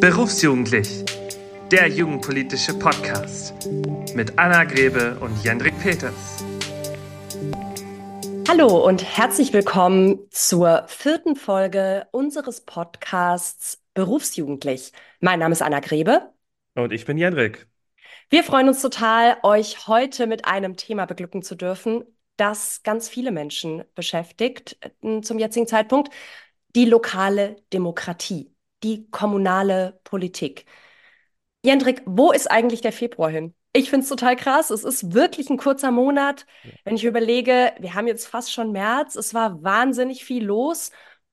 Berufsjugendlich, der jugendpolitische Podcast mit Anna Grebe und Jendrik Peters. Hallo und herzlich willkommen zur vierten Folge unseres Podcasts Berufsjugendlich. Mein Name ist Anna Grebe. Und ich bin Jendrik. Wir freuen uns total, euch heute mit einem Thema beglücken zu dürfen, das ganz viele Menschen beschäftigt äh, zum jetzigen Zeitpunkt, die lokale Demokratie, die kommunale Politik. Jendrik, wo ist eigentlich der Februar hin? Ich finde es total krass. Es ist wirklich ein kurzer Monat. Wenn ich überlege, wir haben jetzt fast schon März, es war wahnsinnig viel los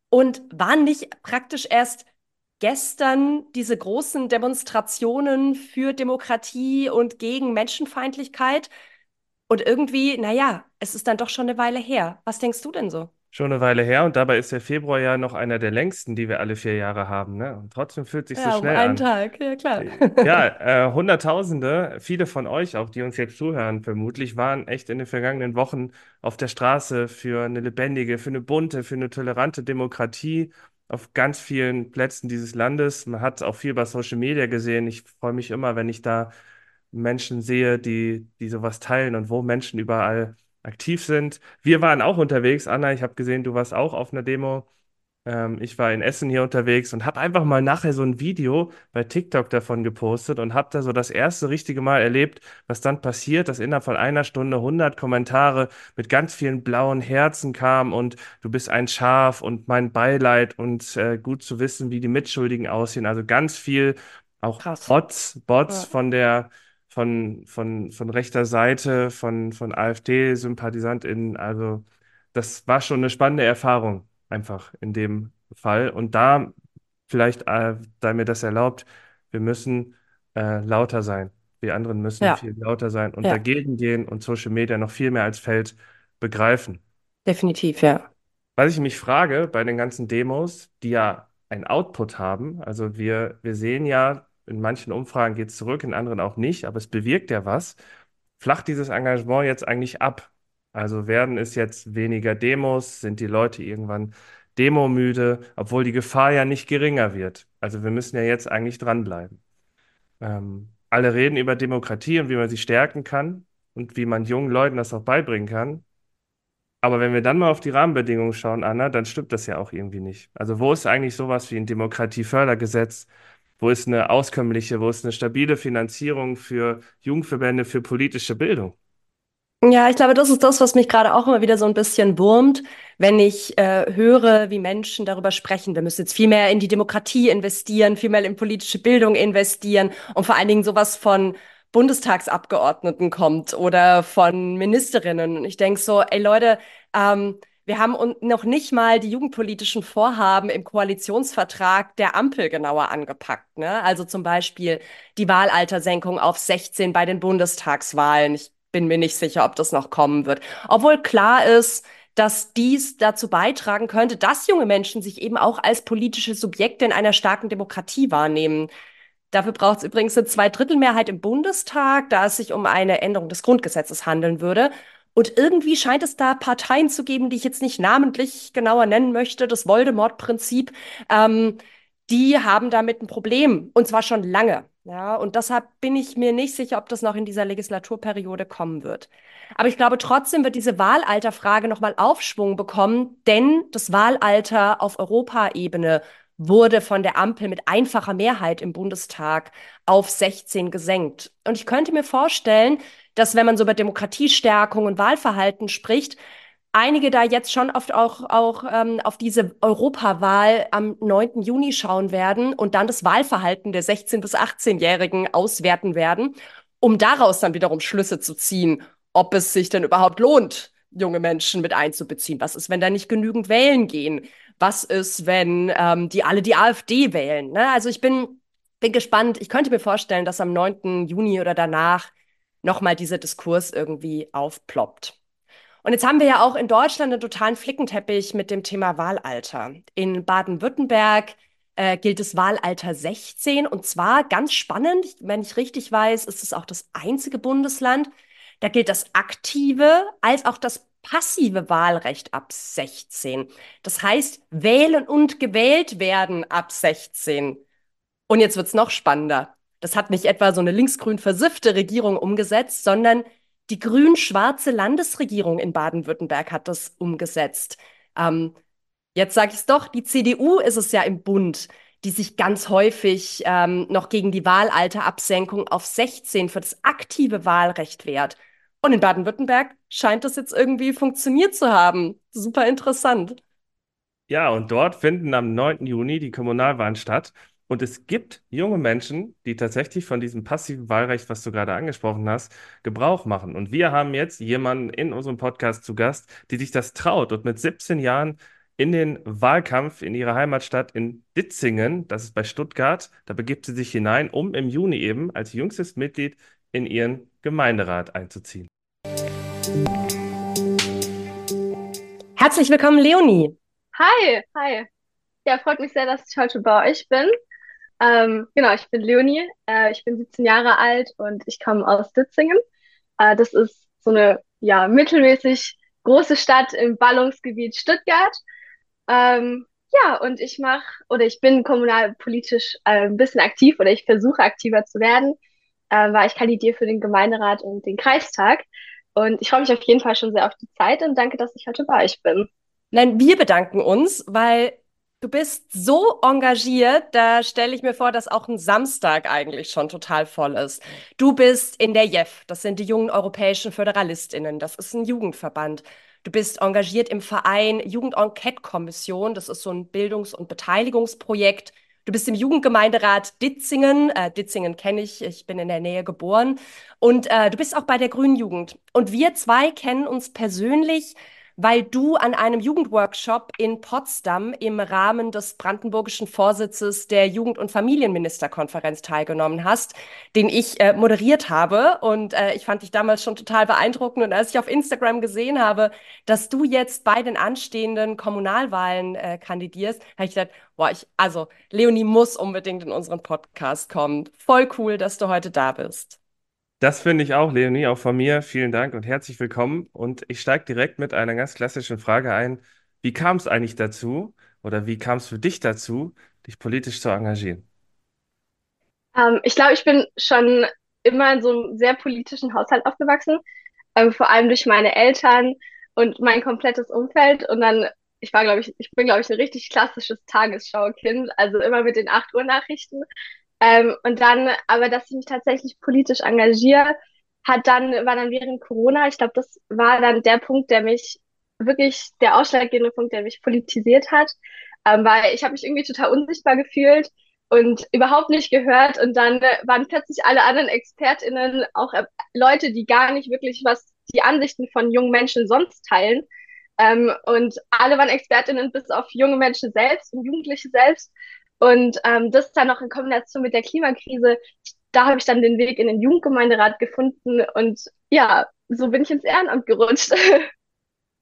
und waren nicht praktisch erst gestern diese großen Demonstrationen für Demokratie und gegen Menschenfeindlichkeit. Und irgendwie, naja, es ist dann doch schon eine Weile her. Was denkst du denn so? Schon eine Weile her und dabei ist der Februar ja noch einer der längsten, die wir alle vier Jahre haben. Ne? Und trotzdem fühlt sich ja, so schnell um einen an. Tag, ja klar. Ja, äh, Hunderttausende, viele von euch, auch die uns jetzt zuhören, vermutlich, waren echt in den vergangenen Wochen auf der Straße für eine lebendige, für eine bunte, für eine tolerante Demokratie auf ganz vielen Plätzen dieses Landes. Man hat auch viel bei Social Media gesehen. Ich freue mich immer, wenn ich da Menschen sehe, die, die sowas teilen und wo Menschen überall aktiv sind. Wir waren auch unterwegs. Anna, ich habe gesehen, du warst auch auf einer Demo. Ähm, ich war in Essen hier unterwegs und habe einfach mal nachher so ein Video bei TikTok davon gepostet und habe da so das erste richtige Mal erlebt, was dann passiert, dass innerhalb von einer Stunde 100 Kommentare mit ganz vielen blauen Herzen kamen und du bist ein Schaf und mein Beileid und äh, gut zu wissen, wie die Mitschuldigen aussehen. Also ganz viel auch Krass. Bots, Bots Ja. von der von, von, von rechter Seite, von, von AfD-SympathisantInnen. Also das war schon eine spannende Erfahrung einfach in dem Fall. Und da vielleicht, äh, da mir das erlaubt, wir müssen äh, lauter sein. Wir anderen müssen Ja, viel lauter sein und ja, dagegen gehen und Social Media noch viel mehr als Feld begreifen. definitiv, ja. Was ich mich frage bei den ganzen Demos, die ja ein Output haben, also wir, wir sehen ja, in manchen Umfragen geht es zurück, in anderen auch nicht, aber es bewirkt ja was. Flacht dieses Engagement jetzt eigentlich ab? Also werden es jetzt weniger Demos? Sind die Leute irgendwann demomüde, obwohl die Gefahr ja nicht geringer wird? Also wir müssen ja jetzt eigentlich dranbleiben. Ähm, alle reden über Demokratie und wie man sie stärken kann und wie man jungen Leuten das auch beibringen kann. Aber wenn wir dann mal auf die Rahmenbedingungen schauen, Anna, dann stimmt das ja auch irgendwie nicht. Also wo ist eigentlich sowas wie ein Demokratiefördergesetz? Wo ist eine auskömmliche, wo ist eine stabile Finanzierung für Jugendverbände, für politische Bildung? Ja, ich glaube, das ist das, was mich gerade auch immer wieder so ein bisschen wurmt, wenn ich äh, höre, wie Menschen darüber sprechen. Wir müssen jetzt viel mehr in die Demokratie investieren, viel mehr in politische Bildung investieren und vor allen Dingen sowas von Bundestagsabgeordneten kommt oder von Ministerinnen. Und ich denke so, ey Leute, ähm, wir haben un- noch nicht mal die jugendpolitischen Vorhaben im Koalitionsvertrag der Ampel genauer angepackt. Ne? Also zum Beispiel die Wahlaltersenkung auf 16 bei den Bundestagswahlen. Ich bin mir nicht sicher, ob das noch kommen wird. Obwohl klar ist, dass dies dazu beitragen könnte, dass junge Menschen sich eben auch als politische Subjekte in einer starken Demokratie wahrnehmen. Dafür braucht es übrigens eine Zweidrittelmehrheit im Bundestag, da es sich um eine Änderung des Grundgesetzes handeln würde. Und irgendwie scheint es da Parteien zu geben, die ich jetzt nicht namentlich genauer nennen möchte, das Voldemort-Prinzip, ähm, die haben damit ein Problem. Und zwar schon lange. Ja, und deshalb bin ich mir nicht sicher, ob das noch in dieser Legislaturperiode kommen wird. Aber ich glaube, trotzdem wird diese Wahlalterfrage nochmal Aufschwung bekommen, denn das Wahlalter auf Europaebene wurde von der Ampel mit einfacher Mehrheit im Bundestag auf 16 gesenkt. Und ich könnte mir vorstellen, dass wenn man so über Demokratiestärkung und Wahlverhalten spricht, einige da jetzt schon oft auch, auch ähm, auf diese Europawahl am 9. Juni schauen werden und dann das Wahlverhalten der 16- bis 18-Jährigen auswerten werden, um daraus dann wiederum Schlüsse zu ziehen, ob es sich denn überhaupt lohnt, junge Menschen mit einzubeziehen. Was ist, wenn da nicht genügend wählen gehen? Was ist, wenn ähm, die alle die AfD wählen? Ne? Also ich bin, bin gespannt. Ich könnte mir vorstellen, dass am 9. Juni oder danach nochmal dieser Diskurs irgendwie aufploppt. Und jetzt haben wir ja auch in Deutschland einen totalen Flickenteppich mit dem Thema Wahlalter. In Baden-Württemberg äh, gilt das Wahlalter 16 und zwar ganz spannend, wenn ich richtig weiß, ist es auch das einzige Bundesland. Da gilt das aktive als auch das passive Wahlrecht ab 16. Das heißt, wählen und gewählt werden ab 16. Und jetzt wird's noch spannender. Das hat nicht etwa so eine linksgrün versiffte Regierung umgesetzt, sondern die grün-schwarze Landesregierung in Baden-Württemberg hat das umgesetzt. Ähm, jetzt sage ich es doch, die CDU ist es ja im Bund, die sich ganz häufig ähm, noch gegen die Wahlalterabsenkung auf 16 für das aktive Wahlrecht wehrt. Und in Baden-Württemberg scheint das jetzt irgendwie funktioniert zu haben. Super interessant. Ja, und dort finden am 9. Juni die Kommunalwahlen statt. Und es gibt junge Menschen, die tatsächlich von diesem passiven Wahlrecht, was du gerade angesprochen hast, Gebrauch machen. Und wir haben jetzt jemanden in unserem Podcast zu Gast, die sich das traut und mit 17 Jahren in den Wahlkampf in ihrer Heimatstadt in Ditzingen, das ist bei Stuttgart, da begibt sie sich hinein, um im Juni eben als jüngstes Mitglied in ihren Gemeinderat einzuziehen. Herzlich willkommen, Leonie. Hi, hi. Ja, freut mich sehr, dass ich heute bei euch bin. Ähm, genau, ich bin Leonie, äh, ich bin 17 Jahre alt und ich komme aus Ditzingen. Äh, das ist so eine ja, mittelmäßig große Stadt im Ballungsgebiet Stuttgart. Ähm, ja, und ich mache oder ich bin kommunalpolitisch äh, ein bisschen aktiv oder ich versuche aktiver zu werden, äh, weil ich kandidiere für den Gemeinderat und den Kreistag. Und ich freue mich auf jeden Fall schon sehr auf die Zeit und danke, dass ich heute bei euch bin. Nein, wir bedanken uns, weil du bist so engagiert, da stelle ich mir vor, dass auch ein Samstag eigentlich schon total voll ist. Du bist in der JEF, das sind die jungen europäischen Föderalistinnen, das ist ein Jugendverband. Du bist engagiert im Verein Jugend-Enquete-Kommission, das ist so ein Bildungs- und Beteiligungsprojekt. Du bist im Jugendgemeinderat Ditzingen. Äh, Ditzingen kenne ich, ich bin in der Nähe geboren. Und äh, du bist auch bei der Grünen Jugend. Und wir zwei kennen uns persönlich weil du an einem Jugendworkshop in Potsdam im Rahmen des brandenburgischen Vorsitzes der Jugend- und Familienministerkonferenz teilgenommen hast, den ich äh, moderiert habe. Und äh, ich fand dich damals schon total beeindruckend. Und als ich auf Instagram gesehen habe, dass du jetzt bei den anstehenden Kommunalwahlen äh, kandidierst, habe ich gedacht, boah, ich, also Leonie muss unbedingt in unseren Podcast kommen. Voll cool, dass du heute da bist. Das finde ich auch, Leonie, auch von mir. Vielen Dank und herzlich willkommen. Und ich steige direkt mit einer ganz klassischen Frage ein. Wie kam es eigentlich dazu oder wie kam es für dich dazu, dich politisch zu engagieren? Ähm, ich glaube, ich bin schon immer in so einem sehr politischen Haushalt aufgewachsen, ähm, vor allem durch meine Eltern und mein komplettes Umfeld. Und dann, ich war, glaube ich, ich bin, glaube ich, ein richtig klassisches Tagesschaukind, also immer mit den 8 Uhr Nachrichten. Ähm, und dann, aber dass ich mich tatsächlich politisch engagiere, hat dann, war dann während Corona, ich glaube, das war dann der Punkt, der mich wirklich, der ausschlaggebende Punkt, der mich politisiert hat, ähm, weil ich habe mich irgendwie total unsichtbar gefühlt und überhaupt nicht gehört und dann äh, waren plötzlich alle anderen ExpertInnen auch äh, Leute, die gar nicht wirklich was die Ansichten von jungen Menschen sonst teilen. Ähm, und alle waren ExpertInnen bis auf junge Menschen selbst und Jugendliche selbst. Und ähm, das dann noch in Kombination mit der Klimakrise, da habe ich dann den Weg in den Jugendgemeinderat gefunden und ja, so bin ich ins Ehrenamt gerutscht.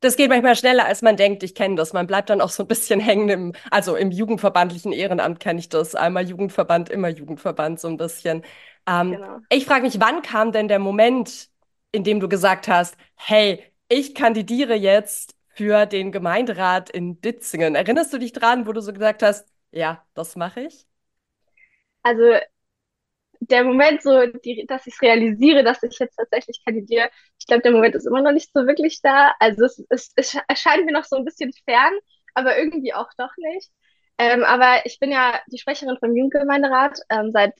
Das geht manchmal schneller, als man denkt. Ich kenne das. Man bleibt dann auch so ein bisschen hängen im, also im jugendverbandlichen Ehrenamt kenne ich das. Einmal Jugendverband, immer Jugendverband, so ein bisschen. Ähm, genau. Ich frage mich, wann kam denn der Moment, in dem du gesagt hast, hey, ich kandidiere jetzt für den Gemeinderat in Ditzingen. Erinnerst du dich dran, wo du so gesagt hast, ja, das mache ich. Also der Moment, so, die, dass ich es realisiere, dass ich jetzt tatsächlich kandidiere, ich glaube, der Moment ist immer noch nicht so wirklich da. Also es, es, es erscheint mir noch so ein bisschen fern, aber irgendwie auch doch nicht. Ähm, aber ich bin ja die Sprecherin vom Jugendgemeinderat ähm, seit,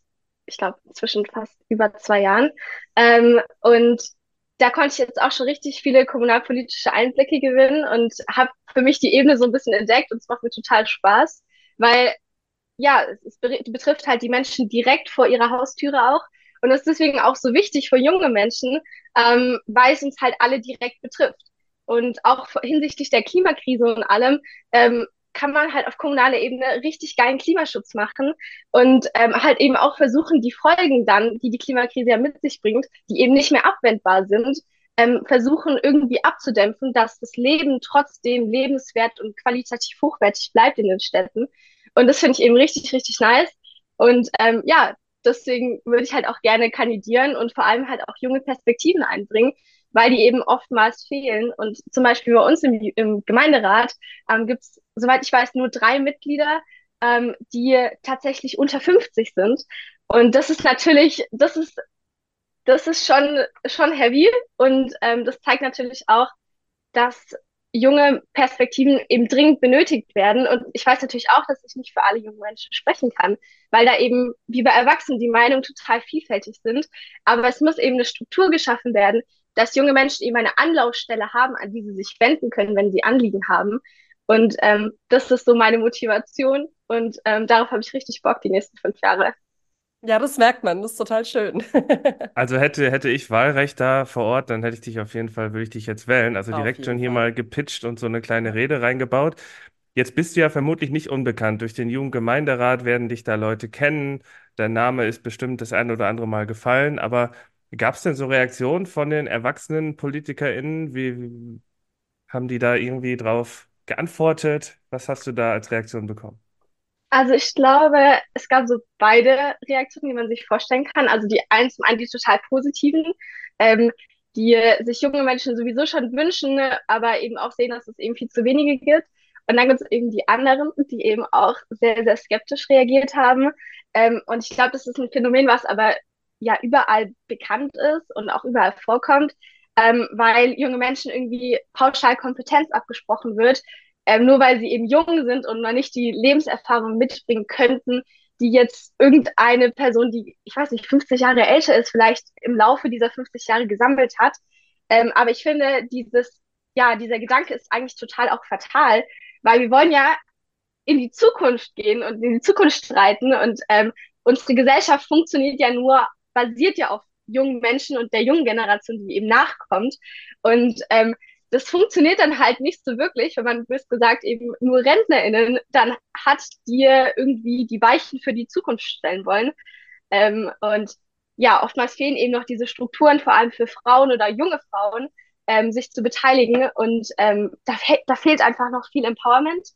ich glaube, zwischen fast über zwei Jahren. Ähm, und da konnte ich jetzt auch schon richtig viele kommunalpolitische Einblicke gewinnen und habe für mich die Ebene so ein bisschen entdeckt und es macht mir total Spaß weil ja, es betrifft halt die Menschen direkt vor ihrer Haustüre auch. Und das ist deswegen auch so wichtig für junge Menschen, ähm, weil es uns halt alle direkt betrifft. Und auch hinsichtlich der Klimakrise und allem ähm, kann man halt auf kommunaler Ebene richtig geilen Klimaschutz machen und ähm, halt eben auch versuchen, die Folgen dann, die die Klimakrise ja mit sich bringt, die eben nicht mehr abwendbar sind, ähm, versuchen irgendwie abzudämpfen, dass das Leben trotzdem lebenswert und qualitativ hochwertig bleibt in den Städten. Und das finde ich eben richtig, richtig nice. Und ähm, ja, deswegen würde ich halt auch gerne kandidieren und vor allem halt auch junge Perspektiven einbringen, weil die eben oftmals fehlen. Und zum Beispiel bei uns im, im Gemeinderat ähm, gibt es, soweit ich weiß, nur drei Mitglieder, ähm, die tatsächlich unter 50 sind. Und das ist natürlich, das ist, das ist schon, schon heavy und ähm, das zeigt natürlich auch, dass junge Perspektiven eben dringend benötigt werden. Und ich weiß natürlich auch, dass ich nicht für alle jungen Menschen sprechen kann, weil da eben, wie bei Erwachsenen, die Meinungen total vielfältig sind. Aber es muss eben eine Struktur geschaffen werden, dass junge Menschen eben eine Anlaufstelle haben, an die sie sich wenden können, wenn sie Anliegen haben. Und ähm, das ist so meine Motivation und ähm, darauf habe ich richtig Bock die nächsten fünf Jahre. Ja, das merkt man, das ist total schön. Also hätte, hätte ich Wahlrecht da vor Ort, dann hätte ich dich auf jeden Fall, würde ich dich jetzt wählen. Also Auf direkt schon hier Fall. mal gepitcht und so eine kleine Rede reingebaut. Jetzt bist du ja vermutlich nicht unbekannt. Durch den Jugendgemeinderat werden dich da Leute kennen. Dein Name ist bestimmt das ein oder andere Mal gefallen. Aber gab es denn so Reaktionen von den erwachsenen PolitikerInnen? Wie haben die da irgendwie drauf geantwortet? Was hast du da als Reaktion bekommen? Also ich glaube, es gab so beide Reaktionen, die man sich vorstellen kann. Also die einen zum einen die total positiven, ähm, die sich junge Menschen sowieso schon wünschen, aber eben auch sehen, dass es eben viel zu wenige gibt. Und dann gibt es eben die anderen, die eben auch sehr, sehr skeptisch reagiert haben. Ähm, und ich glaube, das ist ein Phänomen, was aber ja überall bekannt ist und auch überall vorkommt, ähm, weil junge Menschen irgendwie pauschal Kompetenz abgesprochen wird, ähm, nur weil sie eben jung sind und noch nicht die Lebenserfahrung mitbringen könnten, die jetzt irgendeine Person, die, ich weiß nicht, 50 Jahre älter ist, vielleicht im Laufe dieser 50 Jahre gesammelt hat. Ähm, aber ich finde, dieses, ja, dieser Gedanke ist eigentlich total auch fatal, weil wir wollen ja in die Zukunft gehen und in die Zukunft streiten und ähm, unsere Gesellschaft funktioniert ja nur, basiert ja auf jungen Menschen und der jungen Generation, die eben nachkommt. Und ähm, das funktioniert dann halt nicht so wirklich, wenn man, bist gesagt, eben nur RentnerInnen dann hat, die irgendwie die Weichen für die Zukunft stellen wollen. Ähm, und ja, oftmals fehlen eben noch diese Strukturen, vor allem für Frauen oder junge Frauen, ähm, sich zu beteiligen. Und ähm, da, fe da fehlt einfach noch viel Empowerment.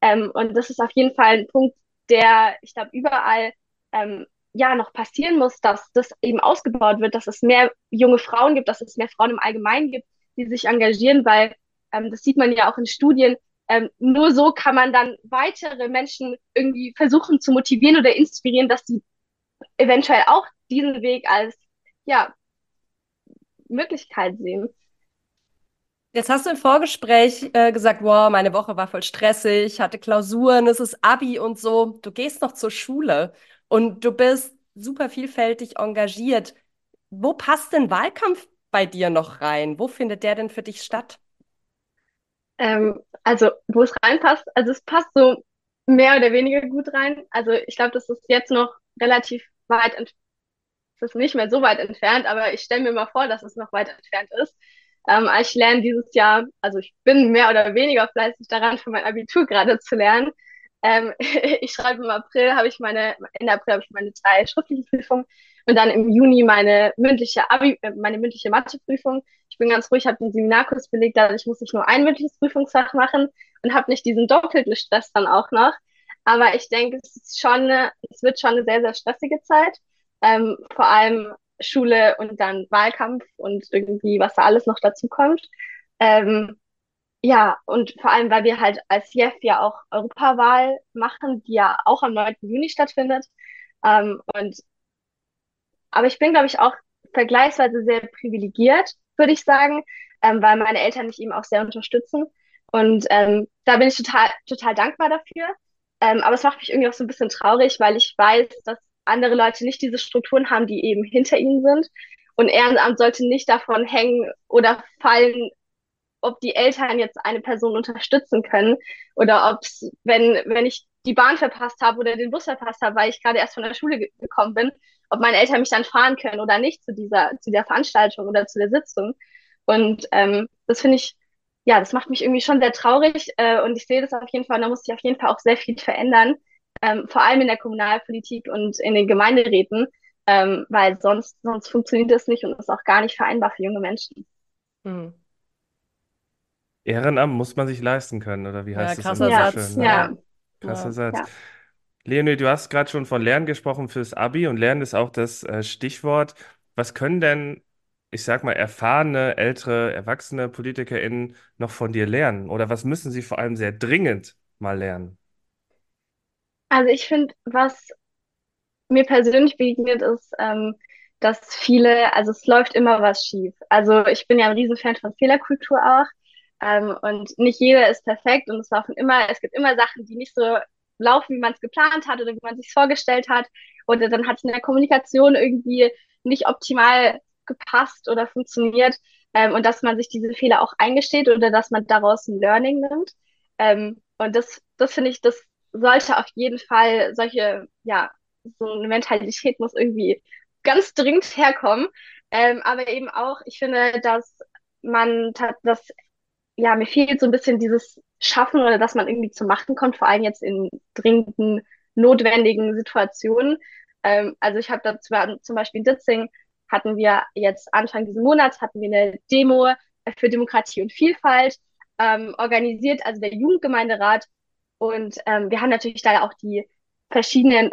Ähm, und das ist auf jeden Fall ein Punkt, der, ich glaube, überall ähm, ja noch passieren muss, dass das eben ausgebaut wird, dass es mehr junge Frauen gibt, dass es mehr Frauen im Allgemeinen gibt, die sich engagieren, weil ähm, das sieht man ja auch in Studien. Ähm, nur so kann man dann weitere Menschen irgendwie versuchen zu motivieren oder inspirieren, dass die eventuell auch diesen Weg als ja Möglichkeit sehen. Jetzt hast du im Vorgespräch äh, gesagt, wow, meine Woche war voll stressig, hatte Klausuren, es ist Abi und so. Du gehst noch zur Schule und du bist super vielfältig engagiert. Wo passt denn Wahlkampf bei dir noch rein? Wo findet der denn für dich statt? Ähm, also, wo es reinpasst, also es passt so mehr oder weniger gut rein. Also ich glaube, das ist jetzt noch relativ weit entfernt. Es ist nicht mehr so weit entfernt, aber ich stelle mir mal vor, dass es noch weit entfernt ist. Ähm, ich lerne dieses Jahr, also ich bin mehr oder weniger fleißig daran, für mein Abitur gerade zu lernen. Ähm, ich schreibe im April, habe ich meine, Ende April habe ich meine drei schriftlichen Prüfungen und dann im Juni meine mündliche Abi, äh, meine mündliche Matheprüfung. Ich bin ganz ruhig, habe den Seminarkurs belegt, dadurch muss ich nur ein mündliches Prüfungsfach machen und habe nicht diesen doppelten Stress dann auch noch. Aber ich denke, es ist schon, es wird schon eine sehr, sehr stressige Zeit. Ähm, vor allem Schule und dann Wahlkampf und irgendwie, was da alles noch dazu kommt. Ähm, ja, und vor allem, weil wir halt als JEF ja auch Europawahl machen, die ja auch am 9. Juni stattfindet. Ähm, und, aber ich bin, glaube ich, auch vergleichsweise sehr privilegiert, würde ich sagen, ähm, weil meine Eltern mich eben auch sehr unterstützen. Und ähm, da bin ich total, total dankbar dafür. Ähm, aber es macht mich irgendwie auch so ein bisschen traurig, weil ich weiß, dass andere Leute nicht diese Strukturen haben, die eben hinter ihnen sind. Und Ehrenamt sollte nicht davon hängen oder fallen, ob die Eltern jetzt eine Person unterstützen können oder ob es, wenn, wenn ich die Bahn verpasst habe oder den Bus verpasst habe, weil ich gerade erst von der Schule ge gekommen bin, ob meine Eltern mich dann fahren können oder nicht zu dieser, zu der Veranstaltung oder zu der Sitzung. Und ähm, das finde ich, ja, das macht mich irgendwie schon sehr traurig äh, und ich sehe das auf jeden Fall, und da muss sich auf jeden Fall auch sehr viel verändern, ähm, vor allem in der Kommunalpolitik und in den Gemeinderäten, ähm, weil sonst, sonst funktioniert das nicht und ist auch gar nicht vereinbar für junge Menschen. Hm. Ehrenamt muss man sich leisten können, oder wie Ja, heißt es krasser immer so schön, ne? Ja, Krasser. Satz. ja. Leonie, du hast gerade schon von Lernen gesprochen fürs Abi und Lernen ist auch das äh, Stichwort. Was können denn, ich sag mal, erfahrene, ältere, erwachsene PolitikerInnen noch von dir lernen? Oder was müssen sie vor allem sehr dringend mal lernen? Also ich finde, was mir persönlich begegnet ist, ähm, dass viele, also es läuft immer was schief. Also ich bin ja ein Riesenfan von Fehlerkultur auch. Ähm, und nicht jeder ist perfekt und es laufen immer, es gibt immer Sachen, die nicht so laufen, wie man es geplant hat oder wie man sich vorgestellt hat. Oder dann hat es in der Kommunikation irgendwie nicht optimal gepasst oder funktioniert. Ähm, und dass man sich diese Fehler auch eingesteht oder dass man daraus ein Learning nimmt. Ähm, und das, das finde ich, das sollte auf jeden Fall solche, ja, so eine Mentalität muss irgendwie ganz dringend herkommen. Ähm, aber eben auch, ich finde, dass man, dass, ja, mir fehlt so ein bisschen dieses Schaffen oder dass man irgendwie zum Machen kommt, vor allem jetzt in dringenden, notwendigen Situationen. Ähm, also ich habe da zum Beispiel in Ditzing hatten wir jetzt Anfang dieses Monats hatten wir eine Demo für Demokratie und Vielfalt ähm, organisiert, also der Jugendgemeinderat. Und ähm, wir haben natürlich da auch die verschiedenen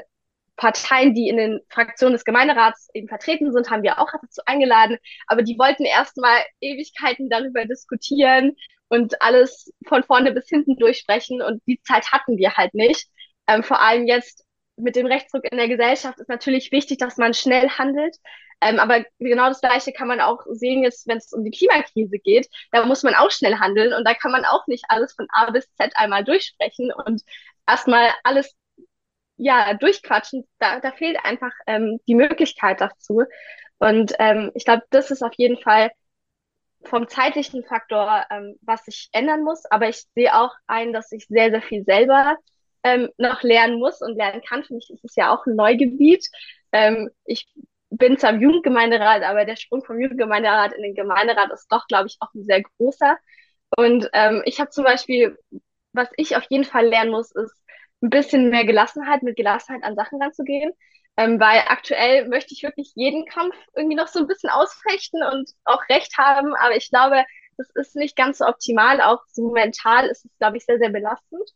Parteien, die in den Fraktionen des Gemeinderats eben vertreten sind, haben wir auch dazu eingeladen. Aber die wollten erstmal Ewigkeiten darüber diskutieren und alles von vorne bis hinten durchsprechen. Und die Zeit hatten wir halt nicht. Ähm, vor allem jetzt mit dem Rechtsruck in der Gesellschaft ist natürlich wichtig, dass man schnell handelt. Ähm, aber genau das Gleiche kann man auch sehen jetzt, wenn es um die Klimakrise geht. Da muss man auch schnell handeln und da kann man auch nicht alles von A bis Z einmal durchsprechen und erstmal alles ja, durchquatschen, da, da fehlt einfach ähm, die Möglichkeit dazu. Und ähm, ich glaube, das ist auf jeden Fall vom zeitlichen Faktor, ähm, was sich ändern muss. Aber ich sehe auch ein, dass ich sehr, sehr viel selber ähm, noch lernen muss und lernen kann. Für mich ist es ja auch ein Neugebiet. Ähm, ich bin zwar im Jugendgemeinderat, aber der Sprung vom Jugendgemeinderat in den Gemeinderat ist doch, glaube ich, auch ein sehr großer. Und ähm, ich habe zum Beispiel, was ich auf jeden Fall lernen muss, ist, ein bisschen mehr Gelassenheit, mit Gelassenheit an Sachen ranzugehen. Ähm, weil aktuell möchte ich wirklich jeden Kampf irgendwie noch so ein bisschen ausfechten und auch Recht haben. Aber ich glaube, das ist nicht ganz so optimal. Auch so mental ist es, glaube ich, sehr, sehr belastend.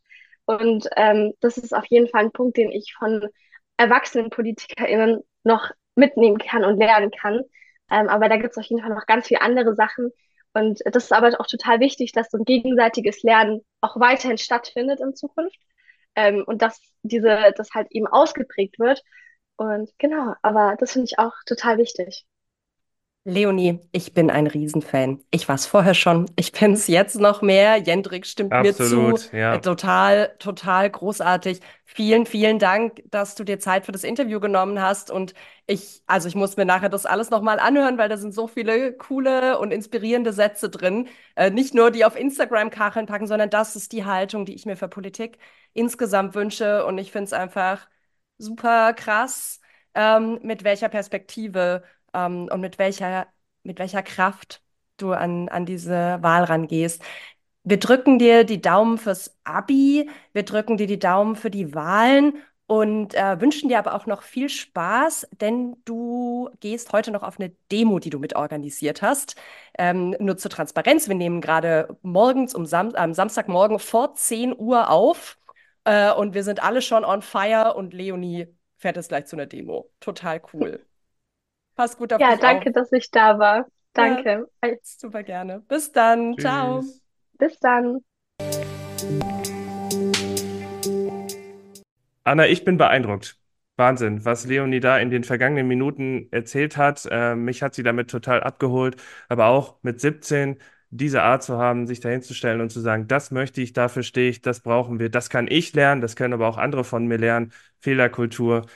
Und ähm, das ist auf jeden Fall ein Punkt, den ich von erwachsenen PolitikerInnen noch mitnehmen kann und lernen kann. Ähm, aber da gibt es auf jeden Fall noch ganz viele andere Sachen. Und das ist aber auch total wichtig, dass so ein gegenseitiges Lernen auch weiterhin stattfindet in Zukunft ähm, und dass diese, das halt eben ausgeprägt wird. Und genau, aber das finde ich auch total wichtig. Leonie, ich bin ein Riesenfan. Ich war es vorher schon, ich bin es jetzt noch mehr. Jendrik stimmt Absolut, mir zu. ja. Äh, total, total großartig. Vielen, vielen Dank, dass du dir Zeit für das Interview genommen hast. Und ich, also ich muss mir nachher das alles nochmal anhören, weil da sind so viele coole und inspirierende Sätze drin. Äh, nicht nur die auf Instagram Kacheln packen, sondern das ist die Haltung, die ich mir für Politik insgesamt wünsche. Und ich finde es einfach super krass, ähm, mit welcher Perspektive ähm, und mit welcher, mit welcher Kraft du an, an diese Wahl rangehst. Wir drücken dir die Daumen fürs Abi, wir drücken dir die Daumen für die Wahlen und äh, wünschen dir aber auch noch viel Spaß, denn du gehst heute noch auf eine Demo, die du mitorganisiert hast. Ähm, nur zur Transparenz, wir nehmen gerade morgens um Sam am Samstagmorgen vor 10 Uhr auf äh, und wir sind alle schon on fire und Leonie fährt jetzt gleich zu einer Demo. Total cool. Pass gut auf Ja, danke, auf. dass ich da war. Danke. Super gerne. Bis dann. Ciao. Tschüss. Bis dann. Anna, ich bin beeindruckt. Wahnsinn, was Leonie da in den vergangenen Minuten erzählt hat. Äh, mich hat sie damit total abgeholt. Aber auch mit 17 diese Art zu haben, sich dahinzustellen und zu sagen, das möchte ich, dafür stehe ich, das brauchen wir, das kann ich lernen, das können aber auch andere von mir lernen. Fehlerkultur,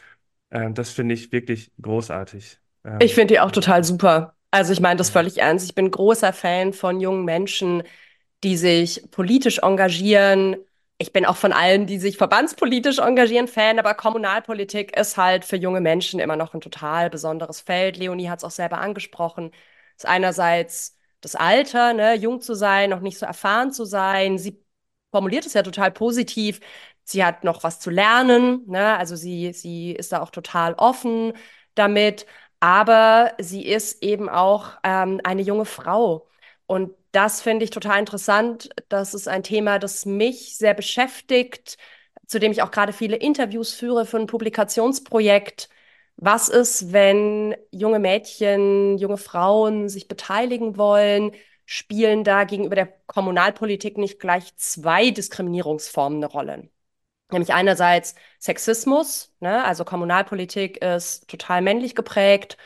äh, das finde ich wirklich großartig. Ich Ähm, finde die auch total super. Also ich meine das völlig ernst. Ich bin großer Fan von jungen Menschen, die sich politisch engagieren. Ich bin auch von allen, die sich verbandspolitisch engagieren, Fan, aber Kommunalpolitik ist halt für junge Menschen immer noch ein total besonderes Feld. Leonie hat es auch selber angesprochen. ist einerseits das Alter, ne, jung zu sein, noch nicht so erfahren zu sein. Sie formuliert es ja total positiv. Sie hat noch was zu lernen, ne? Also sie, sie ist da auch total offen damit aber sie ist eben auch ähm, eine junge Frau. Und das finde ich total interessant. Das ist ein Thema, das mich sehr beschäftigt, zu dem ich auch gerade viele Interviews führe für ein Publikationsprojekt. Was ist, wenn junge Mädchen, junge Frauen sich beteiligen wollen? Spielen da gegenüber der Kommunalpolitik nicht gleich zwei Diskriminierungsformen eine Rolle? Nämlich einerseits Sexismus, ne? Also Kommunalpolitik ist total männlich geprägt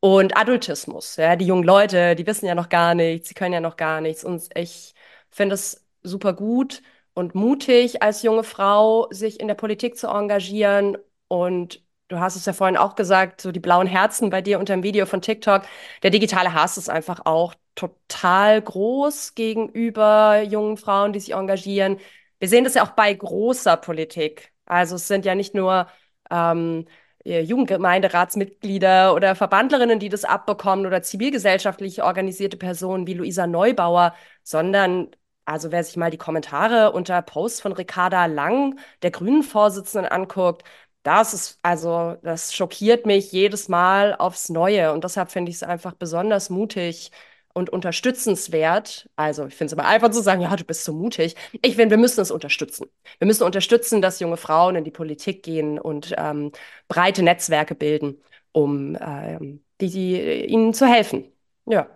und Adultismus. Ja? Die jungen Leute, die wissen ja noch gar nichts, sie können ja noch gar nichts. Und ich finde es super gut und mutig als junge Frau, sich in der Politik zu engagieren. Und du hast es ja vorhin auch gesagt, so die blauen Herzen bei dir unter dem Video von TikTok. Der digitale Hass ist einfach auch total groß gegenüber jungen Frauen, die sich engagieren. Wir sehen das ja auch bei großer Politik. Also es sind ja nicht nur ähm, Jugendgemeinderatsmitglieder oder Verbandlerinnen, die das abbekommen oder zivilgesellschaftlich organisierte Personen wie Luisa Neubauer, sondern also wer sich mal die Kommentare unter Posts von Ricarda Lang, der Grünen-Vorsitzenden, anguckt, das ist, also, das schockiert mich jedes Mal aufs Neue. Und deshalb finde ich es einfach besonders mutig und unterstützenswert. Also, ich finde es immer einfach zu sagen, ja, du bist so mutig. Ich finde, wir müssen es unterstützen. Wir müssen unterstützen, dass junge Frauen in die Politik gehen und ähm, breite Netzwerke bilden, um ähm, die, die, ihnen zu helfen. Ja.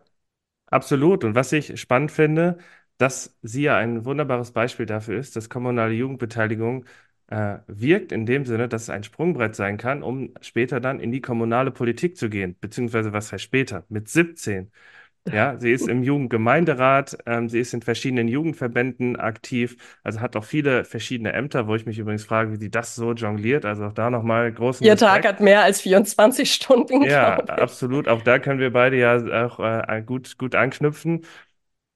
Absolut. Und was ich spannend finde, dass sie ja ein wunderbares Beispiel dafür ist, dass kommunale Jugendbeteiligung äh, wirkt in dem Sinne, dass es ein Sprungbrett sein kann, um später dann in die kommunale Politik zu gehen. Beziehungsweise was heißt später? Mit 17. Ja, sie ist im Jugendgemeinderat, ähm, sie ist in verschiedenen Jugendverbänden aktiv, also hat auch viele verschiedene Ämter, wo ich mich übrigens frage, wie sie das so jongliert. Also auch da nochmal großen Ihr Respekt. Tag hat mehr als 24 Stunden. Ja, absolut. Auch da können wir beide ja auch äh, gut, gut anknüpfen.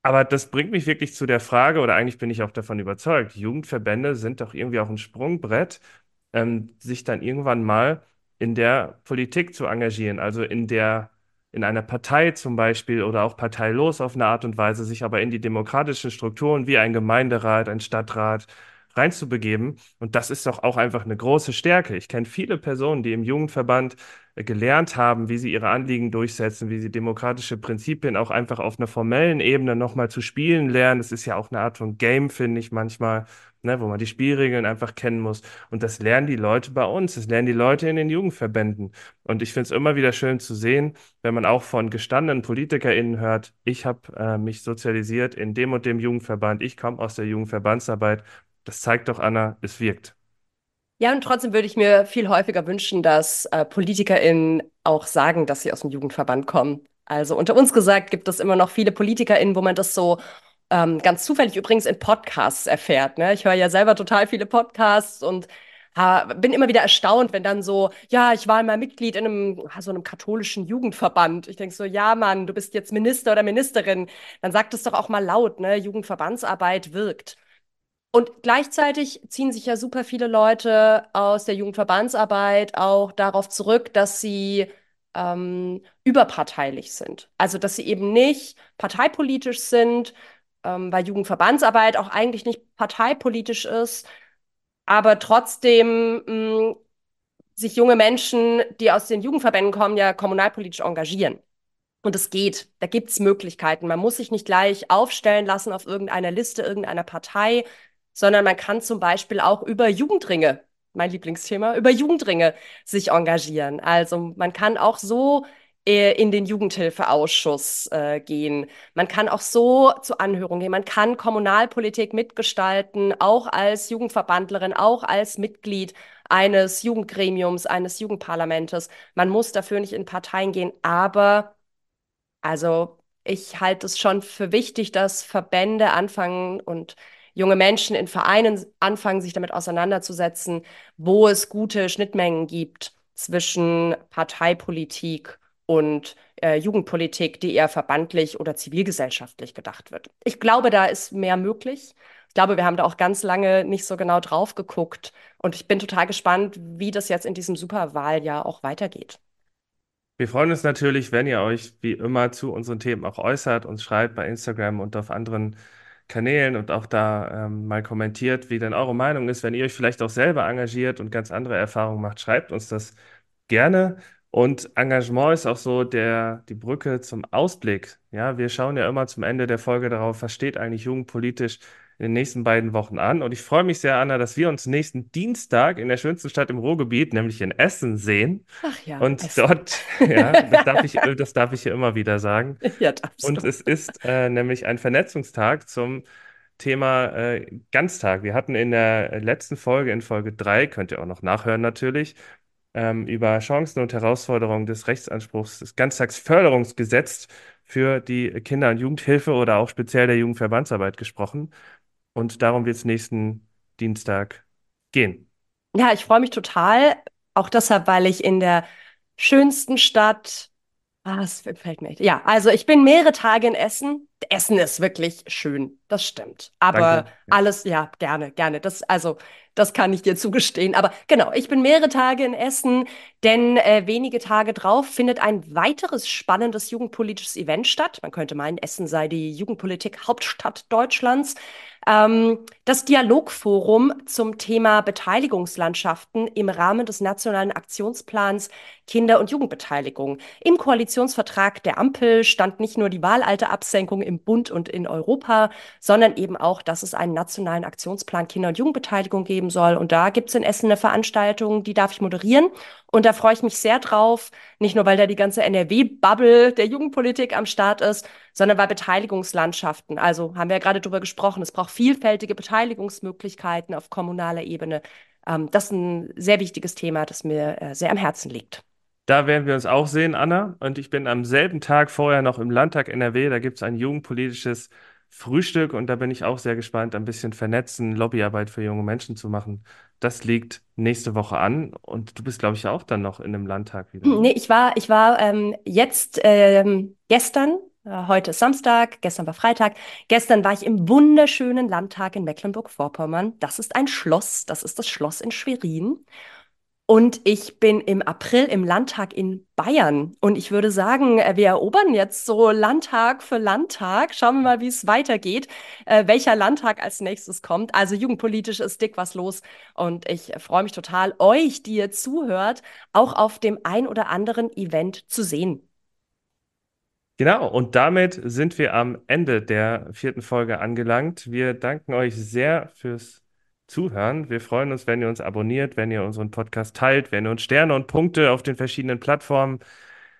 Aber das bringt mich wirklich zu der Frage, oder eigentlich bin ich auch davon überzeugt, Jugendverbände sind doch irgendwie auch ein Sprungbrett, ähm, sich dann irgendwann mal in der Politik zu engagieren, also in der, in einer Partei zum Beispiel oder auch parteilos auf eine Art und Weise, sich aber in die demokratischen Strukturen wie ein Gemeinderat, ein Stadtrat reinzubegeben. Und das ist doch auch einfach eine große Stärke. Ich kenne viele Personen, die im Jugendverband gelernt haben, wie sie ihre Anliegen durchsetzen, wie sie demokratische Prinzipien auch einfach auf einer formellen Ebene nochmal zu spielen lernen. Das ist ja auch eine Art von Game, finde ich manchmal, ne, wo man die Spielregeln einfach kennen muss. Und das lernen die Leute bei uns, das lernen die Leute in den Jugendverbänden. Und ich finde es immer wieder schön zu sehen, wenn man auch von gestandenen PolitikerInnen hört, ich habe äh, mich sozialisiert in dem und dem Jugendverband, ich komme aus der Jugendverbandsarbeit. Das zeigt doch, Anna, es wirkt. Ja, und trotzdem würde ich mir viel häufiger wünschen, dass äh, PolitikerInnen auch sagen, dass sie aus dem Jugendverband kommen. Also unter uns gesagt gibt es immer noch viele PolitikerInnen, wo man das so ähm, ganz zufällig übrigens in Podcasts erfährt. Ne? Ich höre ja selber total viele Podcasts und ha, bin immer wieder erstaunt, wenn dann so, ja, ich war mal Mitglied in einem, so einem katholischen Jugendverband. Ich denke so, ja, Mann, du bist jetzt Minister oder Ministerin. Dann sag das doch auch mal laut, ne? Jugendverbandsarbeit wirkt. Und gleichzeitig ziehen sich ja super viele Leute aus der Jugendverbandsarbeit auch darauf zurück, dass sie ähm, überparteilich sind. Also dass sie eben nicht parteipolitisch sind, ähm, weil Jugendverbandsarbeit auch eigentlich nicht parteipolitisch ist, aber trotzdem mh, mm, sich junge Menschen, die aus den Jugendverbänden kommen, ja kommunalpolitisch engagieren. Und es geht, da gibt es Möglichkeiten. Man muss sich nicht gleich aufstellen lassen auf irgendeiner Liste irgendeiner Partei, sondern man kann zum Beispiel auch über Jugendringe, mein Lieblingsthema, über Jugendringe sich engagieren. Also man kann auch so äh, in den Jugendhilfeausschuss äh, gehen. Man kann auch so zu Anhörungen gehen. Man kann Kommunalpolitik mitgestalten, auch als Jugendverbandlerin, auch als Mitglied eines Jugendgremiums, eines Jugendparlamentes. Man muss dafür nicht in Parteien gehen, aber also ich halte es schon für wichtig, dass Verbände anfangen und junge Menschen in Vereinen anfangen, sich damit auseinanderzusetzen, wo es gute Schnittmengen gibt zwischen Parteipolitik und äh, Jugendpolitik, die eher verbandlich oder zivilgesellschaftlich gedacht wird. Ich glaube, da ist mehr möglich. Ich glaube, wir haben da auch ganz lange nicht so genau drauf geguckt. Und ich bin total gespannt, wie das jetzt in diesem Superwahljahr auch weitergeht. Wir freuen uns natürlich, wenn ihr euch wie immer zu unseren Themen auch äußert, uns schreibt bei Instagram und auf anderen Kanälen und auch da ähm, mal kommentiert, wie denn eure Meinung ist. Wenn ihr euch vielleicht auch selber engagiert und ganz andere Erfahrungen macht, schreibt uns das gerne. Und Engagement ist auch so der, die Brücke zum Ausblick. Ja, wir schauen ja immer zum Ende der Folge darauf, was steht eigentlich jugendpolitisch in den nächsten beiden Wochen an. Und ich freue mich sehr, Anna, dass wir uns nächsten Dienstag in der schönsten Stadt im Ruhrgebiet, nämlich in Essen, sehen. Ach ja. Und Essen. dort, ja, das darf, ich, das darf ich hier immer wieder sagen. Ja, darfst Und du. es ist äh, nämlich ein Vernetzungstag zum Thema äh, Ganztag. Wir hatten in der letzten Folge, in Folge 3, könnt ihr auch noch nachhören natürlich, ähm, über Chancen und Herausforderungen des Rechtsanspruchs des Ganztagsförderungsgesetzes für die Kinder- und Jugendhilfe oder auch speziell der Jugendverbandsarbeit gesprochen. Und darum wird es nächsten Dienstag gehen. Ja, ich freue mich total. Auch deshalb, weil ich in der schönsten Stadt Ah, es fällt mir. Ja, also ich bin mehrere Tage in Essen. Essen ist wirklich schön, das stimmt. Aber Danke. Alles, ja, gerne, gerne. Das, also, das kann ich dir zugestehen. Aber genau, ich bin mehrere Tage in Essen, denn äh, wenige Tage drauf findet ein weiteres spannendes jugendpolitisches Event statt. Man könnte meinen, Essen sei die Jugendpolitik Hauptstadt Deutschlands. Ähm, das Dialogforum zum Thema Beteiligungslandschaften im Rahmen des Nationalen Aktionsplans Kinder- und Jugendbeteiligung. Im Koalitionsvertrag der Ampel stand nicht nur die Wahlalterabsenkung im Bund und in Europa, sondern eben auch, dass es einen nationalen Aktionsplan Kinder- und Jugendbeteiligung geben soll. Und da gibt es in Essen eine Veranstaltung, die darf ich moderieren. Und da freue ich mich sehr drauf, nicht nur weil da die ganze NRW-Bubble der Jugendpolitik am Start ist, sondern weil Beteiligungslandschaften, also haben wir ja gerade drüber gesprochen, es braucht vielfältige Beteiligungsmöglichkeiten auf kommunaler Ebene. Ähm, das ist ein sehr wichtiges Thema, das mir äh, sehr am Herzen liegt. Da werden wir uns auch sehen, Anna. Und ich bin am selben Tag vorher noch im Landtag NRW. Da gibt es ein jugendpolitisches Frühstück und da bin ich auch sehr gespannt, ein bisschen vernetzen, Lobbyarbeit für junge Menschen zu machen. Das liegt nächste Woche an und du bist, glaube ich, auch dann noch in einem Landtag wieder. Nee, ich war, ich war ähm, jetzt ähm, gestern, äh, heute ist Samstag, gestern war Freitag. Gestern war ich im wunderschönen Landtag in Mecklenburg-Vorpommern. Das ist ein Schloss, das ist das Schloss in Schwerin. Und ich bin im April im Landtag in Bayern. Und ich würde sagen, äh, wir erobern jetzt so Landtag für Landtag. Schauen wir mal, wie es weitergeht, äh, welcher Landtag als nächstes kommt. Also jugendpolitisch ist dick was los. Und ich freue mich total, euch, die ihr zuhört, auch auf dem ein oder anderen Event zu sehen. Genau, und damit sind wir am Ende der vierten Folge angelangt. Wir danken euch sehr fürs Zuhören. Wir freuen uns, wenn ihr uns abonniert, wenn ihr unseren Podcast teilt, wenn ihr uns Sterne und Punkte auf den verschiedenen Plattformen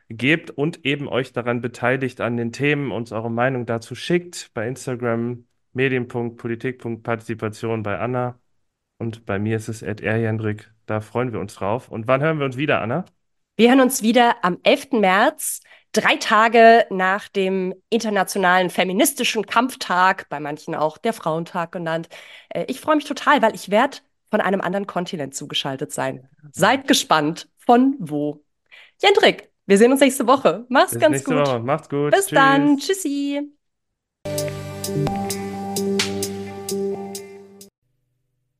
gebt und eben euch daran beteiligt an den Themen, uns eure Meinung dazu schickt. Bei Instagram medien.politik.partizipation bei Anna und bei mir ist es Ed Erjendrik. Da freuen wir uns drauf. Und wann hören wir uns wieder, Anna? Wir hören uns wieder am 11. März drei Tage nach dem internationalen feministischen Kampftag, bei manchen auch der Frauentag genannt. Äh, ich freue mich total, weil ich werde von einem anderen Kontinent zugeschaltet sein. Seid gespannt, von wo. Jendrik, wir sehen uns nächste Woche. Mach's Bis ganz gut. Woche. Macht's gut. Bis Tschüss. dann. Tschüssi.